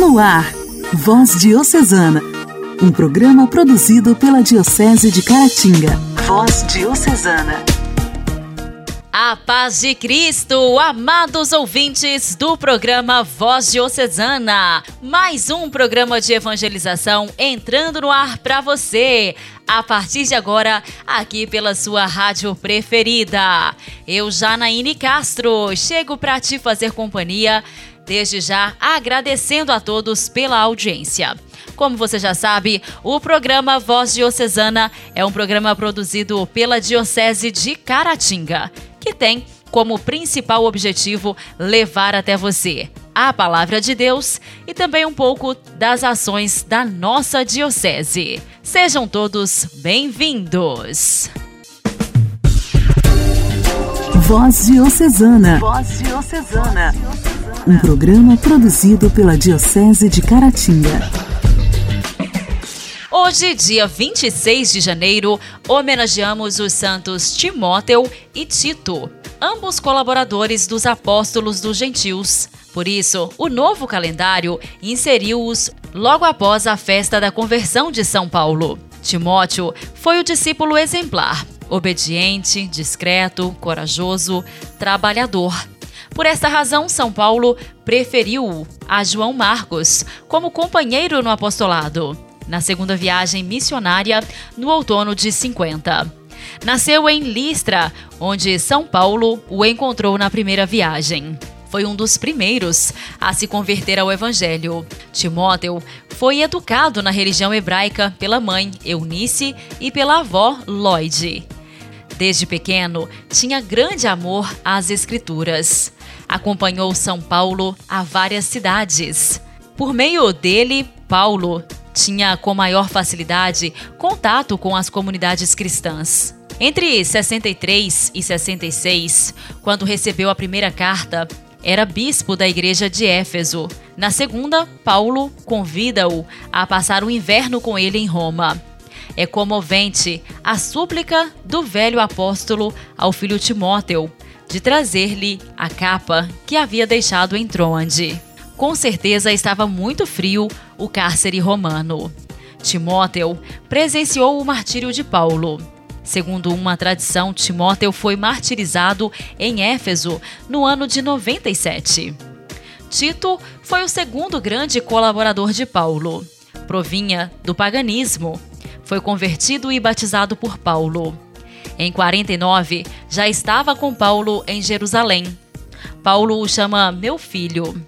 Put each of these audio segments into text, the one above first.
No ar, Voz Diocesana, um programa produzido pela Diocese de Caratinga. Voz Diocesana. A paz de Cristo, amados ouvintes do programa Voz Diocesana. Mais um programa de evangelização entrando no ar para você. A partir de agora, aqui pela sua rádio preferida. Eu, Janaíne Castro, chego para te fazer companhia Desde já, agradecendo a todos pela audiência. Como você já sabe, o programa Voz Diocesana é um programa produzido pela Diocese de Caratinga, que tem como principal objetivo levar até você a palavra de Deus e também um pouco das ações da nossa Diocese. Sejam todos bem-vindos! Voz Diocesana. Voz Diocesana um programa produzido pela Diocese de Caratinga. Hoje, dia 26 de janeiro, homenageamos os santos Timóteo e Tito, ambos colaboradores dos apóstolos dos gentios. Por isso, o novo calendário inseriu-os logo após a festa da conversão de São Paulo. Timóteo foi o discípulo exemplar, obediente, discreto, corajoso, trabalhador por esta razão, São Paulo preferiu a João Marcos como companheiro no apostolado, na segunda viagem missionária no outono de 50. Nasceu em Listra, onde São Paulo o encontrou na primeira viagem. Foi um dos primeiros a se converter ao Evangelho. Timóteo foi educado na religião hebraica pela mãe Eunice e pela avó Lloyd. Desde pequeno, tinha grande amor às Escrituras. Acompanhou São Paulo a várias cidades. Por meio dele, Paulo tinha com maior facilidade contato com as comunidades cristãs. Entre 63 e 66, quando recebeu a primeira carta, era bispo da igreja de Éfeso. Na segunda, Paulo convida-o a passar o inverno com ele em Roma. É comovente a súplica do velho apóstolo ao filho Timóteo de trazer-lhe a capa que havia deixado em Troande. Com certeza estava muito frio o cárcere romano. Timóteo presenciou o martírio de Paulo. Segundo uma tradição, Timóteo foi martirizado em Éfeso no ano de 97. Tito foi o segundo grande colaborador de Paulo. Provinha do paganismo foi convertido e batizado por Paulo. Em 49, já estava com Paulo em Jerusalém. Paulo o chama meu filho.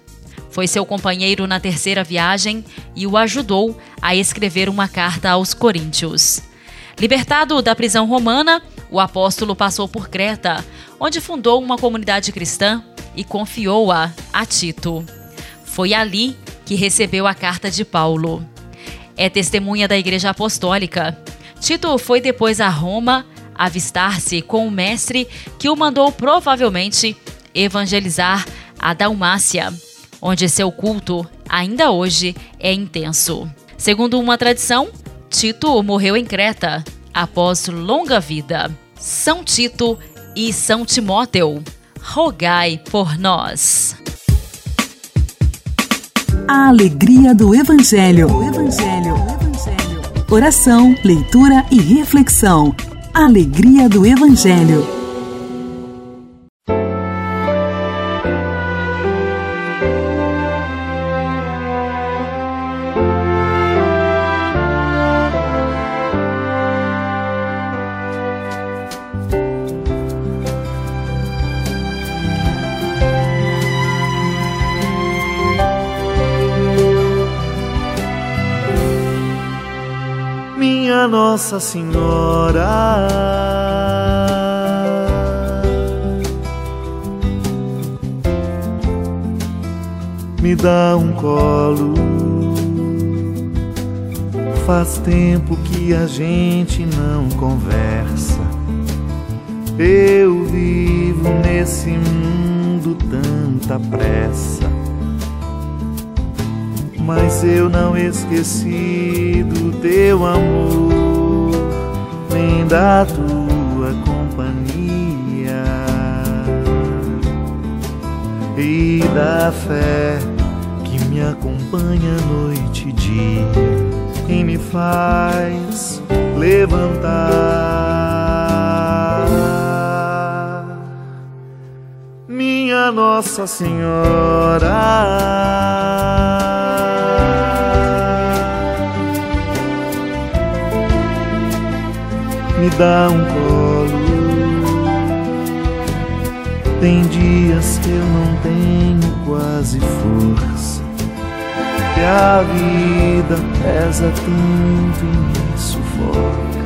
Foi seu companheiro na terceira viagem e o ajudou a escrever uma carta aos Coríntios. Libertado da prisão romana, o apóstolo passou por Creta, onde fundou uma comunidade cristã e confiou-a a Tito. Foi ali que recebeu a carta de Paulo é testemunha da Igreja Apostólica. Tito foi depois a Roma avistar-se com o mestre que o mandou provavelmente evangelizar a Dalmácia, onde seu culto ainda hoje é intenso. Segundo uma tradição, Tito morreu em Creta após longa vida. São Tito e São Timóteo, rogai por nós. A alegria do Evangelho. Evangelho. Evangelho. Oração, leitura e reflexão. Alegria do Evangelho. Nossa Senhora. Me dá um colo. Faz tempo que a gente não conversa. Eu vivo nesse mundo tanta pressa mas eu não esqueci do teu amor, da tua companhia e da fé que me acompanha noite e dia, quem me faz levantar. Minha Nossa Senhora. Me dá um colo. Tem dias que eu não tenho quase força que a vida pesa tanto e me sufoca.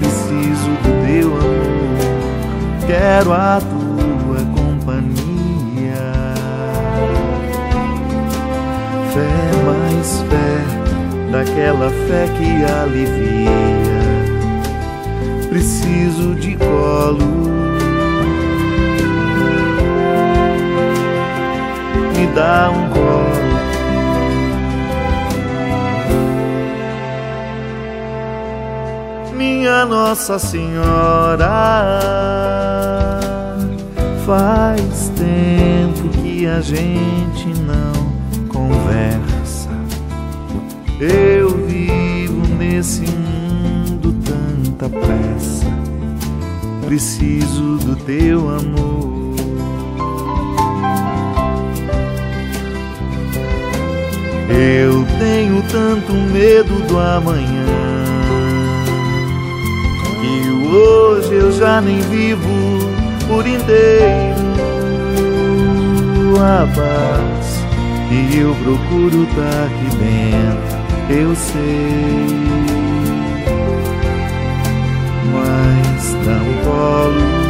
Preciso do teu amor, quero a tua companhia. Fé mais fé, daquela fé que alivia. Preciso de colo. Me dá um colo minha Nossa Senhora. Faz tempo que a gente não conversa. Eu vivo nesse mundo pressa. Preciso do teu amor. Eu tenho tanto medo do amanhã hoje eu já nem vivo por inteiro a paz e eu procuro tá aqui dentro, eu sei. Mas um colo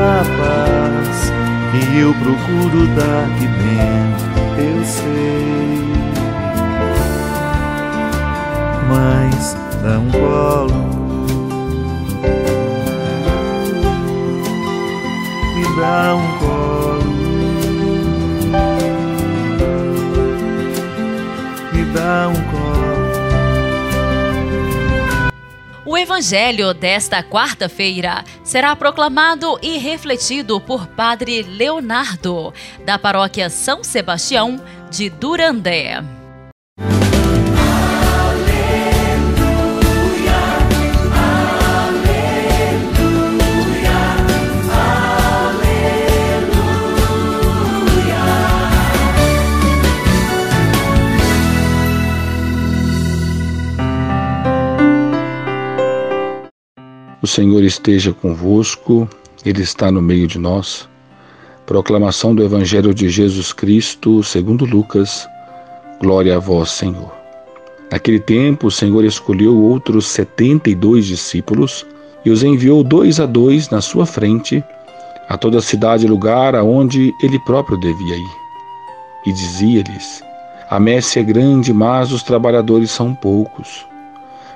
a paz e eu procuro tá aqui dentro, eu sei. Mas um colo dá um colo, me dá um colo. O Evangelho desta quarta-feira será proclamado e refletido por Padre Leonardo, da paróquia São Sebastião de Durandé. Senhor esteja convosco, Ele está no meio de nós. Proclamação do Evangelho de Jesus Cristo, segundo Lucas. Glória a vós, Senhor. Naquele tempo, o Senhor escolheu outros setenta e dois discípulos e os enviou dois a dois na sua frente a toda a cidade e lugar aonde ele próprio devia ir. E dizia-lhes: A messe é grande, mas os trabalhadores são poucos.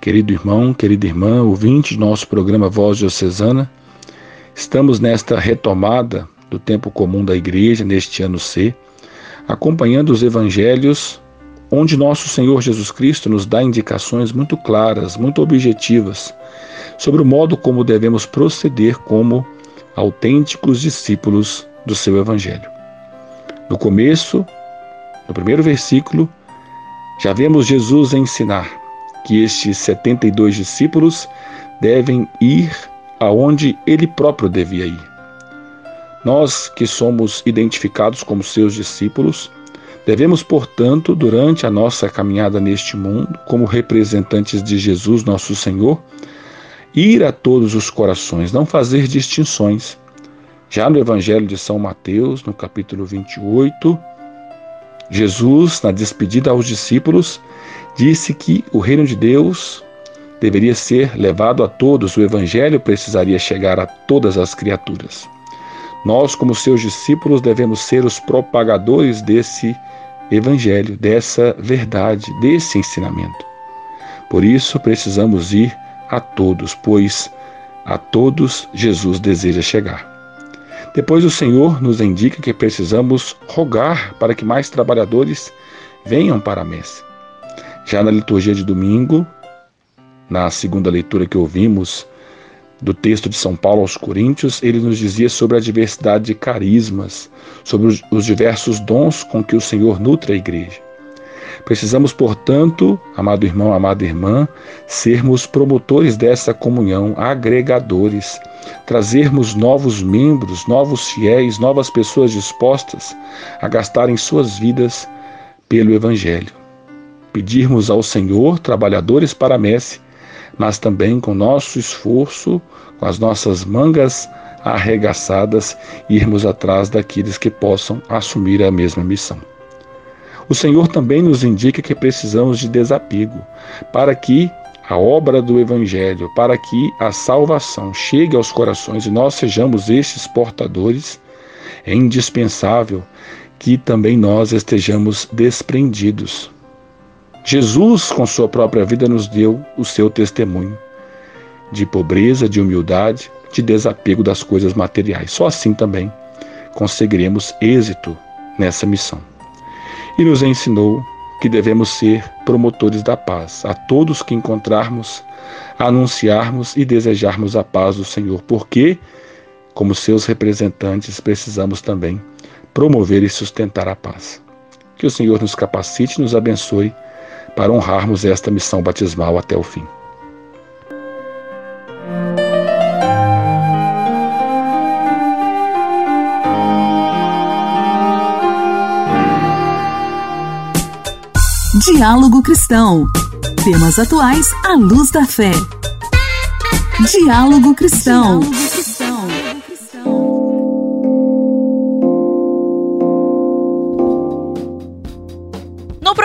Querido irmão, querida irmã, ouvinte do nosso programa Voz Diocesana, estamos nesta retomada do tempo comum da Igreja, neste ano C, acompanhando os evangelhos, onde nosso Senhor Jesus Cristo nos dá indicações muito claras, muito objetivas, sobre o modo como devemos proceder como autênticos discípulos do seu Evangelho. No começo, no primeiro versículo, já vemos Jesus ensinar que estes 72 discípulos devem ir aonde ele próprio devia ir. Nós que somos identificados como seus discípulos, Devemos, portanto, durante a nossa caminhada neste mundo, como representantes de Jesus, nosso Senhor, ir a todos os corações, não fazer distinções. Já no Evangelho de São Mateus, no capítulo 28, Jesus, na despedida aos discípulos, disse que o reino de Deus deveria ser levado a todos, o Evangelho precisaria chegar a todas as criaturas. Nós, como seus discípulos, devemos ser os propagadores desse Evangelho, dessa verdade, desse ensinamento. Por isso, precisamos ir a todos, pois a todos Jesus deseja chegar. Depois, o Senhor nos indica que precisamos rogar para que mais trabalhadores venham para a messe. Já na liturgia de domingo, na segunda leitura que ouvimos do texto de São Paulo aos Coríntios, ele nos dizia sobre a diversidade de carismas, sobre os diversos dons com que o Senhor nutre a igreja. Precisamos, portanto, amado irmão, amada irmã, sermos promotores dessa comunhão, agregadores, trazermos novos membros, novos fiéis, novas pessoas dispostas a gastarem suas vidas pelo Evangelho. Pedirmos ao Senhor trabalhadores para a messe mas também com nosso esforço, com as nossas mangas arregaçadas, irmos atrás daqueles que possam assumir a mesma missão. O Senhor também nos indica que precisamos de desapego para que a obra do Evangelho, para que a salvação chegue aos corações e nós sejamos esses portadores, é indispensável que também nós estejamos desprendidos Jesus, com sua própria vida, nos deu o seu testemunho de pobreza, de humildade, de desapego das coisas materiais. Só assim também conseguiremos êxito nessa missão. E nos ensinou que devemos ser promotores da paz, a todos que encontrarmos, anunciarmos e desejarmos a paz do Senhor, porque, como seus representantes, precisamos também promover e sustentar a paz. Que o Senhor nos capacite nos abençoe para honrarmos esta missão batismal até o fim. Diálogo Cristão. Temas atuais à luz da fé. Diálogo Cristão. Diálogo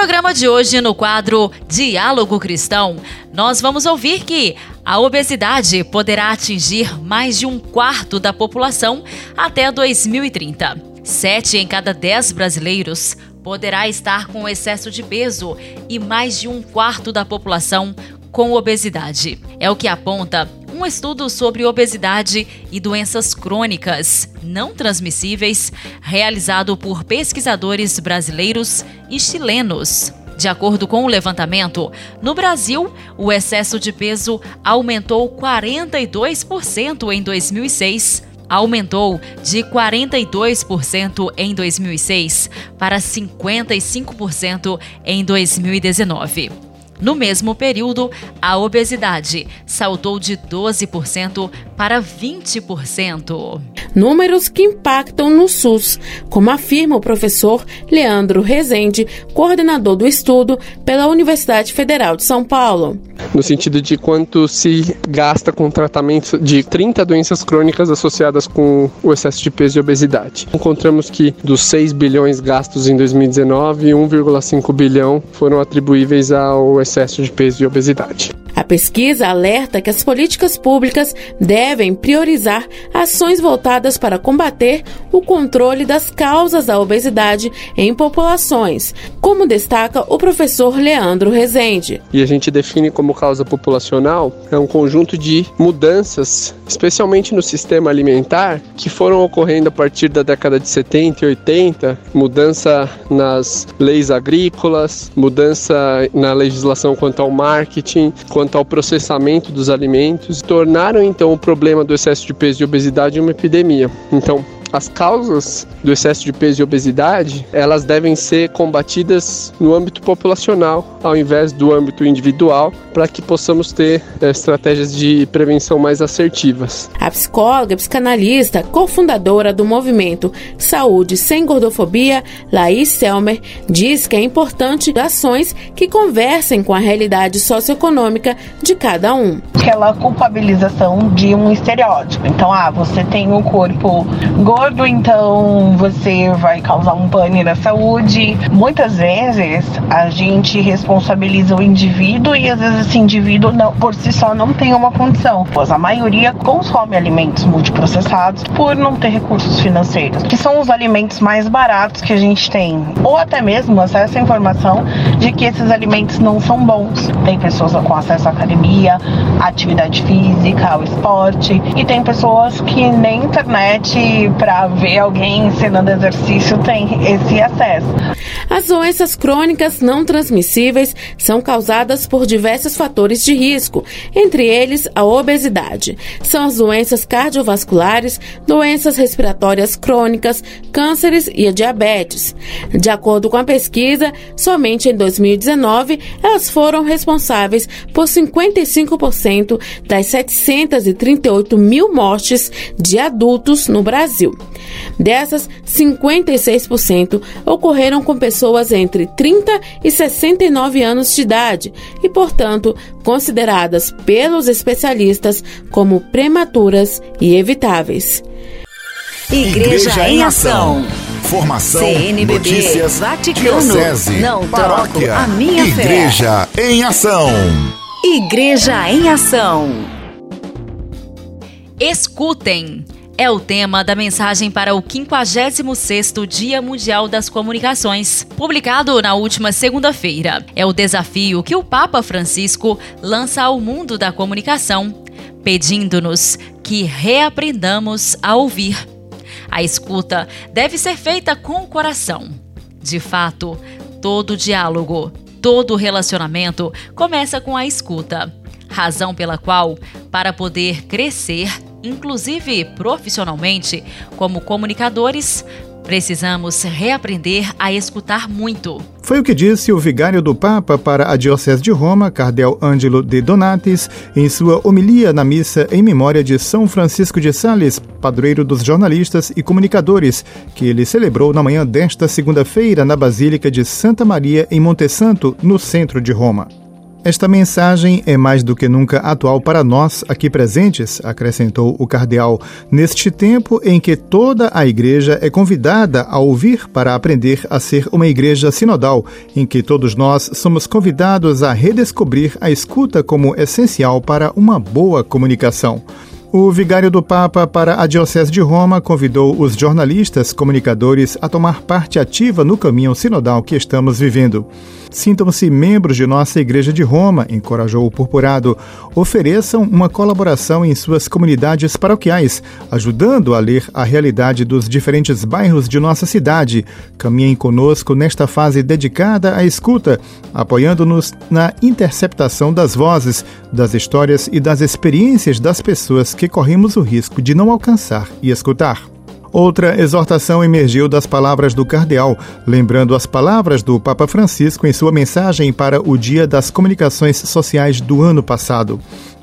programa de hoje, no quadro Diálogo Cristão, nós vamos ouvir que a obesidade poderá atingir mais de um quarto da população até 2030. Sete em cada dez brasileiros poderá estar com excesso de peso e mais de um quarto da população com obesidade. É o que aponta um estudo sobre obesidade e doenças crônicas não transmissíveis, realizado por pesquisadores brasileiros e chilenos. De acordo com o levantamento, no Brasil, o excesso de peso aumentou 42% em 2006 aumentou de 42% em 2006 para 55% em 2019. No mesmo período, a obesidade saltou de 12% para 20%. Números que impactam no SUS, como afirma o professor Leandro Rezende, coordenador do estudo pela Universidade Federal de São Paulo. No sentido de quanto se gasta com tratamento de 30 doenças crônicas associadas com o excesso de peso e obesidade. Encontramos que dos 6 bilhões gastos em 2019, 1,5 bilhão foram atribuíveis ao excesso de peso e obesidade. A pesquisa alerta que as políticas públicas devem priorizar ações voltadas para combater o controle das causas da obesidade em populações, como destaca o professor Leandro Rezende. E a gente define como causa populacional é um conjunto de mudanças, especialmente no sistema alimentar, que foram ocorrendo a partir da década de 70 e 80, mudança nas leis agrícolas, mudança na legislação quanto ao marketing, quanto quanto ao processamento dos alimentos, tornaram então o problema do excesso de peso e obesidade uma epidemia. Então, as causas do excesso de peso e obesidade, elas devem ser combatidas no âmbito populacional, ao invés do âmbito individual, para que possamos ter é, estratégias de prevenção mais assertivas. A psicóloga, psicanalista, cofundadora do movimento Saúde Sem Gordofobia, Laís Selmer, diz que é importante ações que conversem com a realidade socioeconômica de cada um. Aquela culpabilização de um estereótipo. Então, ah, você tem o corpo gordo, então você vai causar um pane na saúde. Muitas vezes a gente responsabiliza o indivíduo e às vezes esse indivíduo não, por si só não tem uma condição, pois a maioria consome alimentos multiprocessados por não ter recursos financeiros, que são os alimentos mais baratos que a gente tem, ou até mesmo acesso à informação de que esses alimentos não são bons. Tem pessoas com acesso à academia, à atividade física, ao esporte, e tem pessoas que nem internet para ver alguém ensinando exercício tem esse acesso. As doenças crônicas não transmissíveis são causadas por diversos fatores de risco, entre eles a obesidade. São as doenças cardiovasculares, doenças respiratórias crônicas, cânceres e a diabetes. De acordo com a pesquisa, somente em 2019 elas foram responsáveis por 55% das 738 mil mortes de adultos no Brasil. Dessas, 56% ocorreram com pessoas entre 30 e 69 anos de idade e, portanto, consideradas pelos especialistas como prematuras e evitáveis. Igreja, Igreja em Ação. Formação, CNBB, notícias, Vaticano, diocese, não paróquia, troco a minha Igreja fé. em Ação. Igreja em Ação. Escutem é o tema da mensagem para o 56º Dia Mundial das Comunicações, publicado na última segunda-feira. É o desafio que o Papa Francisco lança ao mundo da comunicação, pedindo-nos que reaprendamos a ouvir. A escuta deve ser feita com o coração. De fato, todo diálogo, todo relacionamento começa com a escuta, razão pela qual, para poder crescer, inclusive profissionalmente, como comunicadores, Precisamos reaprender a escutar muito. Foi o que disse o vigário do Papa para a Diocese de Roma, Cardel Ângelo de Donatis, em sua homilia na missa em memória de São Francisco de Sales, padroeiro dos jornalistas e comunicadores, que ele celebrou na manhã desta segunda-feira na Basílica de Santa Maria, em Montesanto, no centro de Roma. Esta mensagem é mais do que nunca atual para nós aqui presentes, acrescentou o cardeal, neste tempo em que toda a igreja é convidada a ouvir para aprender a ser uma igreja sinodal, em que todos nós somos convidados a redescobrir a escuta como essencial para uma boa comunicação. O vigário do Papa para a Diocese de Roma convidou os jornalistas, comunicadores a tomar parte ativa no caminho sinodal que estamos vivendo. Sintam-se membros de nossa Igreja de Roma, encorajou o purpurado. Ofereçam uma colaboração em suas comunidades paroquiais, ajudando a ler a realidade dos diferentes bairros de nossa cidade. Caminhem conosco nesta fase dedicada à escuta, apoiando-nos na interceptação das vozes, das histórias e das experiências das pessoas que corremos o risco de não alcançar e escutar. Outra exortação emergiu das palavras do cardeal, lembrando as palavras do Papa Francisco em sua mensagem para o Dia das Comunicações Sociais do ano passado.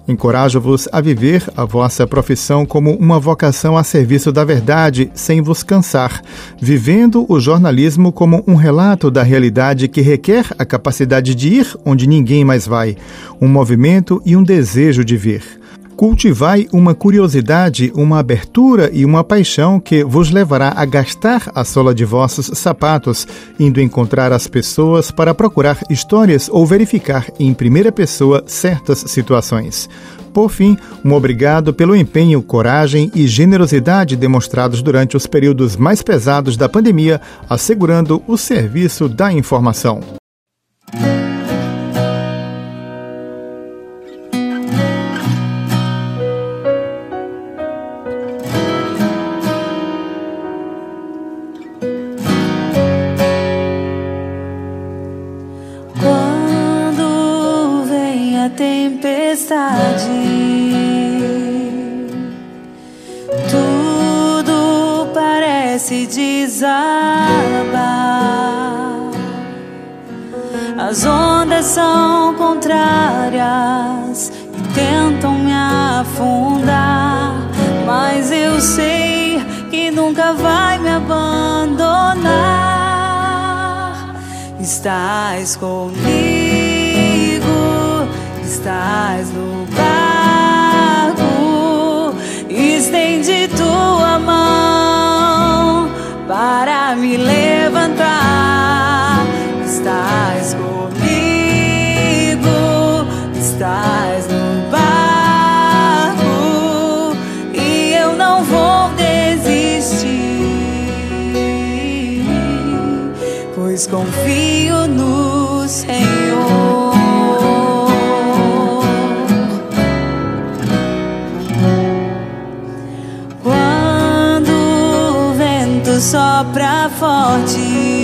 Encorajo-vos a viver a vossa profissão como uma vocação a serviço da verdade, sem vos cansar, vivendo o jornalismo como um relato da realidade que requer a capacidade de ir onde ninguém mais vai, um movimento e um desejo de vir. Cultivai uma curiosidade, uma abertura e uma paixão que vos levará a gastar a sola de vossos sapatos, indo encontrar as pessoas para procurar histórias ou verificar em primeira pessoa certas situações. Por fim, um obrigado pelo empenho, coragem e generosidade demonstrados durante os períodos mais pesados da pandemia, assegurando o serviço da informação. Confio no Senhor. Quando o vento sopra forte,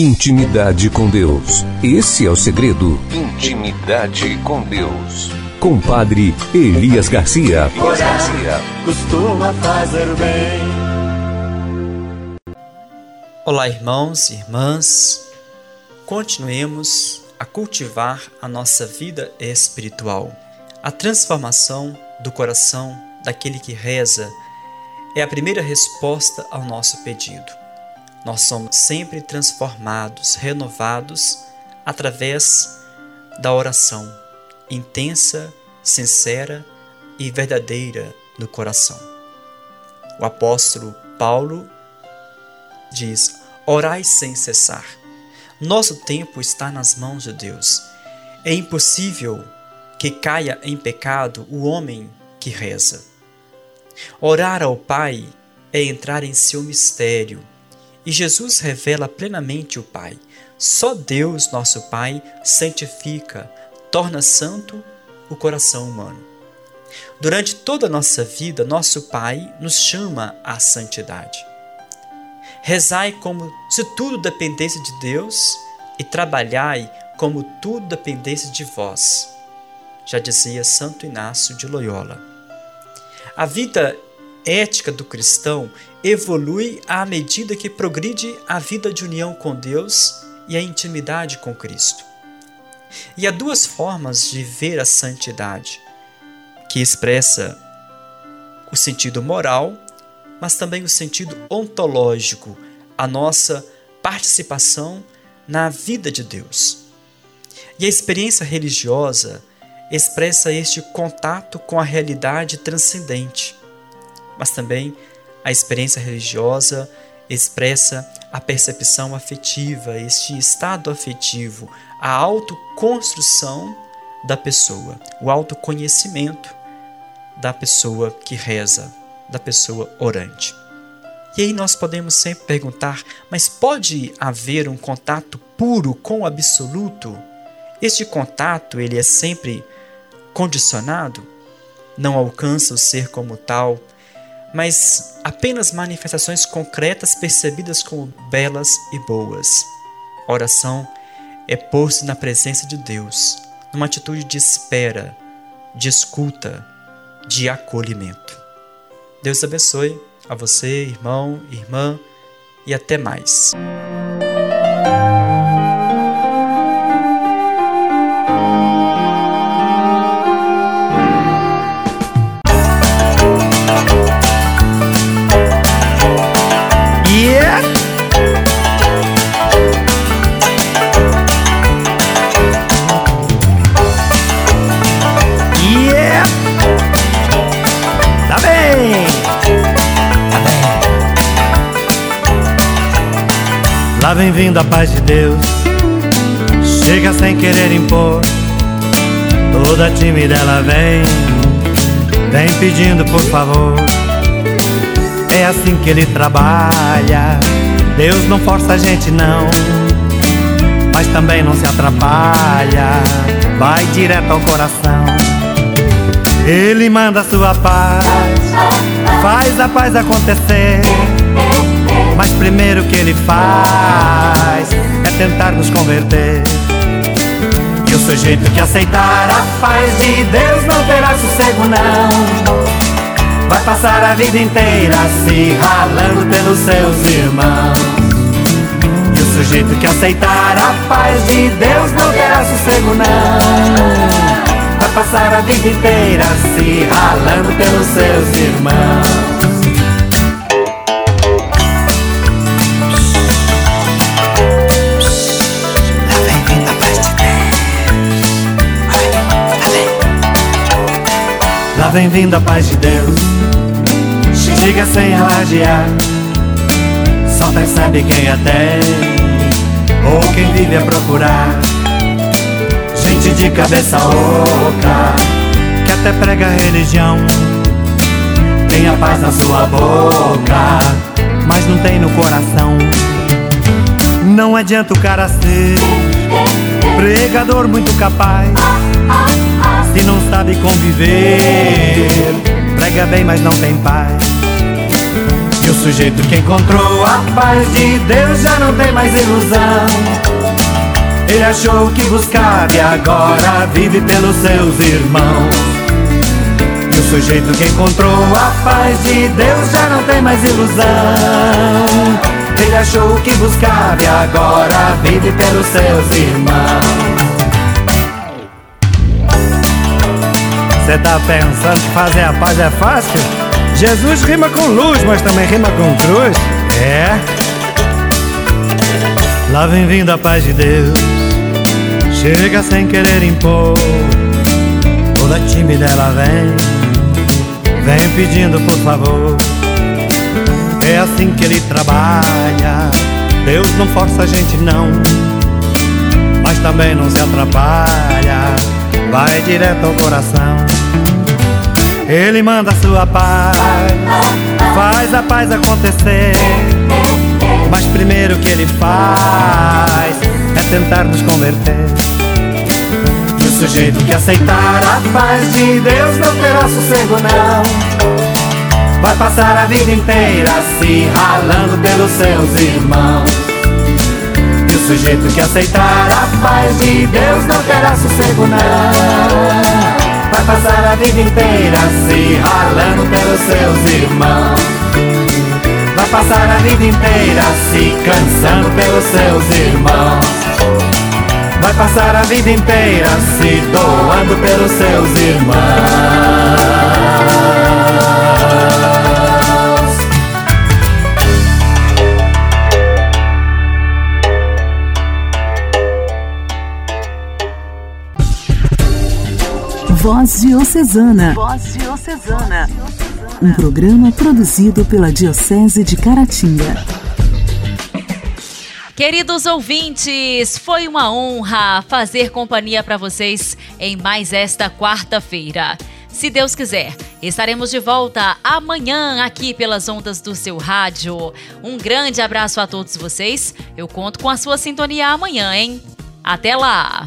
Intimidade com Deus. Esse é o segredo. Intimidade com Deus. Com Padre Elias Garcia. Orar costuma fazer bem. Olá, irmãos e irmãs. Continuemos a cultivar a nossa vida espiritual. A transformação do coração daquele que reza é a primeira resposta ao nosso pedido. Nós somos sempre transformados, renovados através da oração intensa, sincera e verdadeira do coração. O apóstolo Paulo diz: Orai sem cessar. Nosso tempo está nas mãos de Deus. É impossível que caia em pecado o homem que reza. Orar ao Pai é entrar em seu mistério, e Jesus revela plenamente o Pai. Só Deus, nosso Pai, santifica, torna santo o coração humano. Durante toda a nossa vida, nosso Pai nos chama à santidade. Rezai como se tudo dependesse de Deus e trabalhai como tudo dependesse de vós, já dizia Santo Inácio de Loyola. A vida ética do cristão evolui à medida que progride a vida de união com Deus e a intimidade com Cristo. E há duas formas de ver a santidade, que expressa o sentido moral, mas também o sentido ontológico, a nossa participação na vida de Deus. E a experiência religiosa expressa este contato com a realidade transcendente, mas também a experiência religiosa expressa a percepção afetiva, este estado afetivo, a autoconstrução da pessoa, o autoconhecimento da pessoa que reza, da pessoa orante. E aí nós podemos sempre perguntar: mas pode haver um contato puro com o absoluto? Este contato ele é sempre condicionado? Não alcança o ser como tal, mas apenas manifestações concretas percebidas como belas e boas. A oração é pôr-se na presença de Deus, numa atitude de espera, de escuta, de acolhimento. Deus abençoe a você, irmão, irmã, e até mais. Vem vindo a paz de Deus. Chega sem querer impor. Toda tímida ela vem. Vem pedindo por favor. É assim que ele trabalha. Deus não força a gente não. Mas também não se atrapalha. Vai direto ao coração. Ele manda a sua paz. Faz a paz acontecer mas primeiro que ele faz é tentar nos converter. E o sujeito que aceitar a paz de Deus não terá sossego, não. Vai passar a vida inteira se ralando pelos seus irmãos. E o sujeito que aceitar a paz de Deus não terá sossego, não. Vai passar a vida inteira se ralando pelos seus irmãos. Vem vindo a paz de Deus. Chega sem alardear Só percebe quem a tem Ou quem vive a procurar. Gente de cabeça oca Que até prega religião. Tem a paz na sua boca Mas não tem no coração. Não adianta o cara ser Pregador muito capaz se não sabe conviver. Prega bem, mas não tem paz. E o sujeito que encontrou a paz de Deus já não tem mais ilusão. Ele achou que buscava e agora vive pelos seus irmãos. E o sujeito que encontrou a paz de Deus já não tem mais ilusão. Ele achou que buscava e agora vive pelos seus irmãos. Você tá pensando que fazer a paz é fácil? Jesus rima com luz, mas também rima com cruz. É. Lá vem vindo a paz de Deus. Chega sem querer impor. Toda tímida ela vem. Vem pedindo por favor. É assim que ele trabalha. Deus não força a gente não. Mas também não se atrapalha. Vai direto ao coração. Ele manda sua paz, faz a paz acontecer. Mas primeiro que ele faz é tentar nos converter. E o sujeito que aceitar a paz de Deus não terá sossego, não. Vai passar a vida inteira se ralando pelos seus irmãos. O sujeito que aceitar a paz de Deus não terá sossego não. Vai passar a vida inteira se ralando pelos seus irmãos. Vai passar a vida inteira se cansando pelos seus irmãos. Vai passar a vida inteira se doando pelos seus irmãos. Voz Diocesana. Voz Diocesana. Um programa produzido pela Diocese de Caratinga. Queridos ouvintes, foi uma honra fazer companhia para vocês em mais esta quarta-feira. Se Deus quiser, estaremos de volta amanhã aqui pelas ondas do seu rádio. Um grande abraço a todos vocês. Eu conto com a sua sintonia amanhã, hein? Até lá!